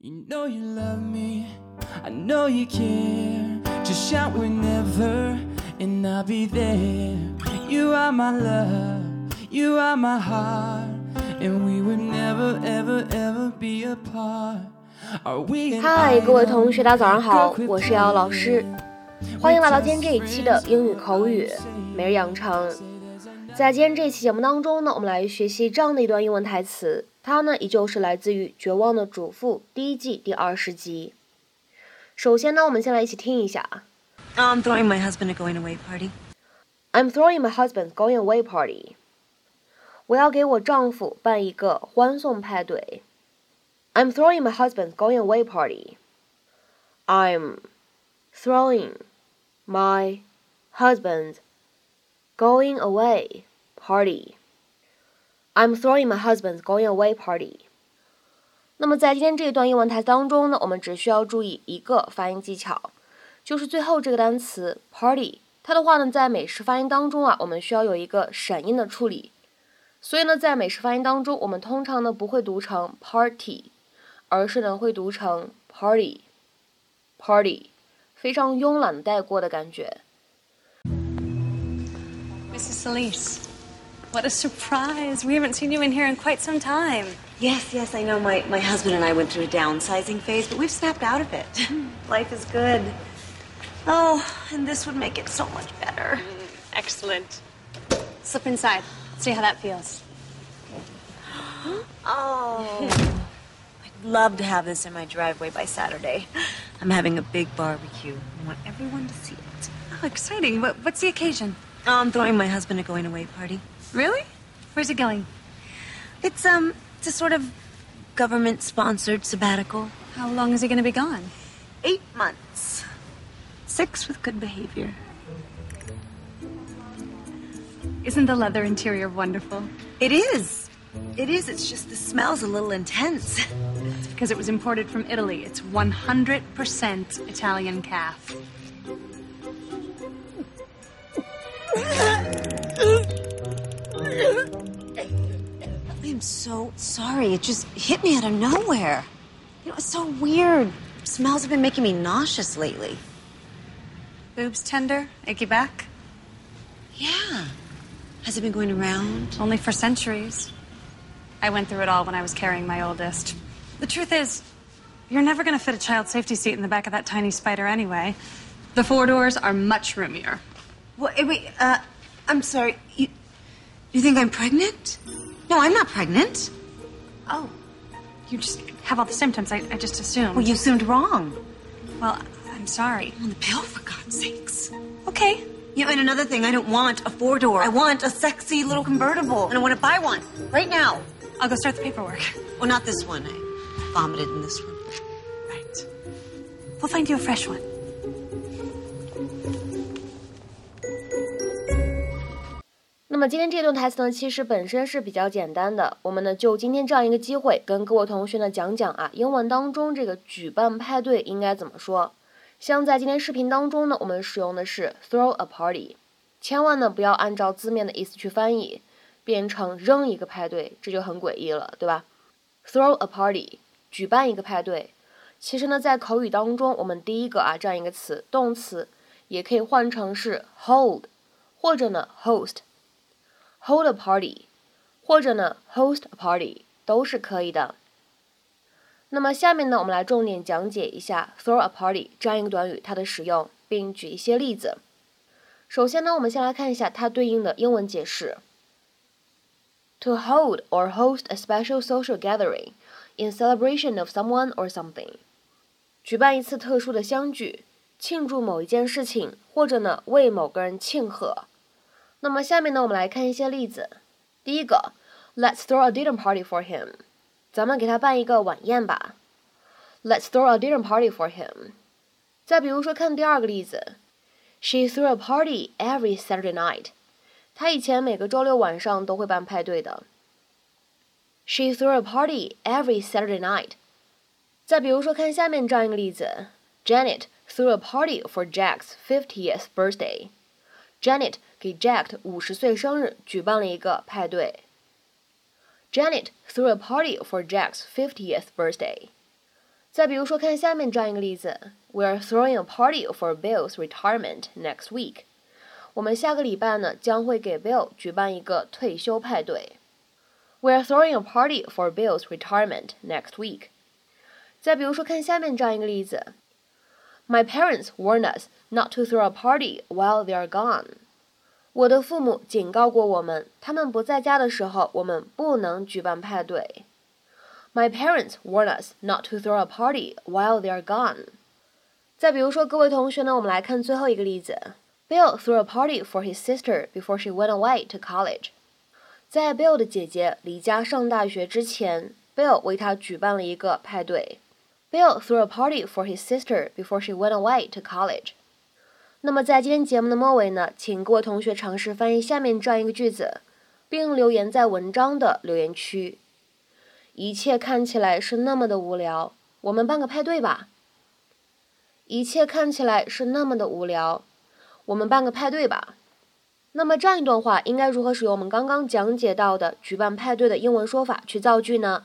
You know you love me, I know you care. Just shout whenever, and I'll be there. You are my love, you are my heart, and we would never, ever, ever be apart. Are we 嗨，各位同学，大家早上好我是瑶瑶老师，欢迎来到今天这一期的英语口语每日养成。在今天这期节目当中呢，我们来学习这样的一段英文台词，它呢依旧是来自于《绝望的主妇》第一季第二十集。首先呢，我们先来一起听一下啊 I'm throwing my husband a going away party. I'm throwing my husband's going away party。我要给我丈夫办一个欢送派对。I'm throwing my husband's going away party. I'm throwing my husband's going away party. I'm throwing my husband's going away party. 那么在今天这一段英文台词当中呢，我们只需要注意一个发音技巧，就是最后这个单词 party，它的话呢，在美式发音当中啊，我们需要有一个闪音的处理。所以呢，在美式发音当中，我们通常呢不会读成 party，而是呢会读成 party，party，非常慵懒带过的感觉。Mrs. Solis, what a surprise. We haven't seen you in here in quite some time. Yes, yes, I know my, my husband and I went through a downsizing phase, but we've snapped out of it. Life is good. Oh, and this would make it so much better. Mm, excellent. Slip inside. See how that feels. Oh. I'd love to have this in my driveway by Saturday. I'm having a big barbecue. I want everyone to see it. Oh, exciting. What, what's the occasion? Oh, I'm throwing my husband a going away party. Really? Where's it going? It's um it's a sort of government sponsored sabbatical. How long is he going to be gone? Eight months. Six with good behavior. Isn't the leather interior wonderful? It is. It is. It's just the smell's a little intense. Because it was imported from Italy. It's 100% Italian calf. So sorry. It just hit me out of nowhere. You know, it's so weird. Smells have been making me nauseous lately. Boobs tender? Achy back? Yeah. Has it been going around? Only for centuries. I went through it all when I was carrying my oldest. The truth is, you're never going to fit a child safety seat in the back of that tiny spider anyway. The four doors are much roomier. What, eh, wait, uh, I'm sorry. You, you think I'm pregnant? No, I'm not pregnant. Oh, you just have all the symptoms. I, I just assumed. Well, you assumed wrong. Well, I'm sorry. On the pill, for God's sakes. Okay. You know, and another thing, I don't want a four door. I want a sexy little convertible. And I want to buy one right now. I'll go start the paperwork. Well, not this one. I vomited in this one. Right. We'll find you a fresh one. 那么今天这段台词呢，其实本身是比较简单的。我们呢就今天这样一个机会，跟各位同学呢讲讲啊，英文当中这个举办派对应该怎么说。像在今天视频当中呢，我们使用的是 throw a party，千万呢不要按照字面的意思去翻译，变成扔一个派对，这就很诡异了，对吧？throw a party，举办一个派对。其实呢，在口语当中，我们第一个啊这样一个词，动词也可以换成是 hold，或者呢 host。Hold a party，或者呢 host a party 都是可以的。那么下面呢，我们来重点讲解一下 throw a party 这样一个短语它的使用，并举一些例子。首先呢，我们先来看一下它对应的英文解释。To hold or host a special social gathering in celebration of someone or something，举办一次特殊的相聚，庆祝某一件事情，或者呢为某个人庆贺。那么下面呢，我们来看一些例子。第一个，Let's throw a dinner party for him。咱们给他办一个晚宴吧。Let's throw a dinner party for him。再比如说，看第二个例子，She threw a party every Saturday night。她以前每个周六晚上都会办派对的。She threw a party every Saturday night。再比如说，看下面这样一个例子，Janet threw a party for Jack's fiftieth birthday。Janet 给 Jack 的五十岁生日举办了一个派对。Janet threw a party for Jack's fiftieth birthday。 再比如说，看下面这样一个例子：We are throwing a party for Bill's retirement next week。我们下个礼拜呢将会给 Bill 举办一个退休派对。We are throwing a party for Bill's retirement next week。再比如说，看下面这样一个例子 ：My parents warn us not to throw a party while they are gone。我的父母警告过我们，他们不在家的时候，我们不能举办派对。My parents warn us not to throw a party while they are gone。再比如说，各位同学呢，我们来看最后一个例子。Bill threw a party for his sister before she went away to college。在 Bill 的姐姐离家上大学之前，Bill 为她举办了一个派对。 Bill threw a party for his sister before she went away to college。那么在今天节目的末尾呢，请各位同学尝试翻译下面这样一个句子，并留言在文章的留言区。一切看起来是那么的无聊，我们办个派对吧。一切看起来是那么的无聊，我们办个派对吧。那么这样一段话应该如何使用我们刚刚讲解到的举办派对的英文说法去造句呢？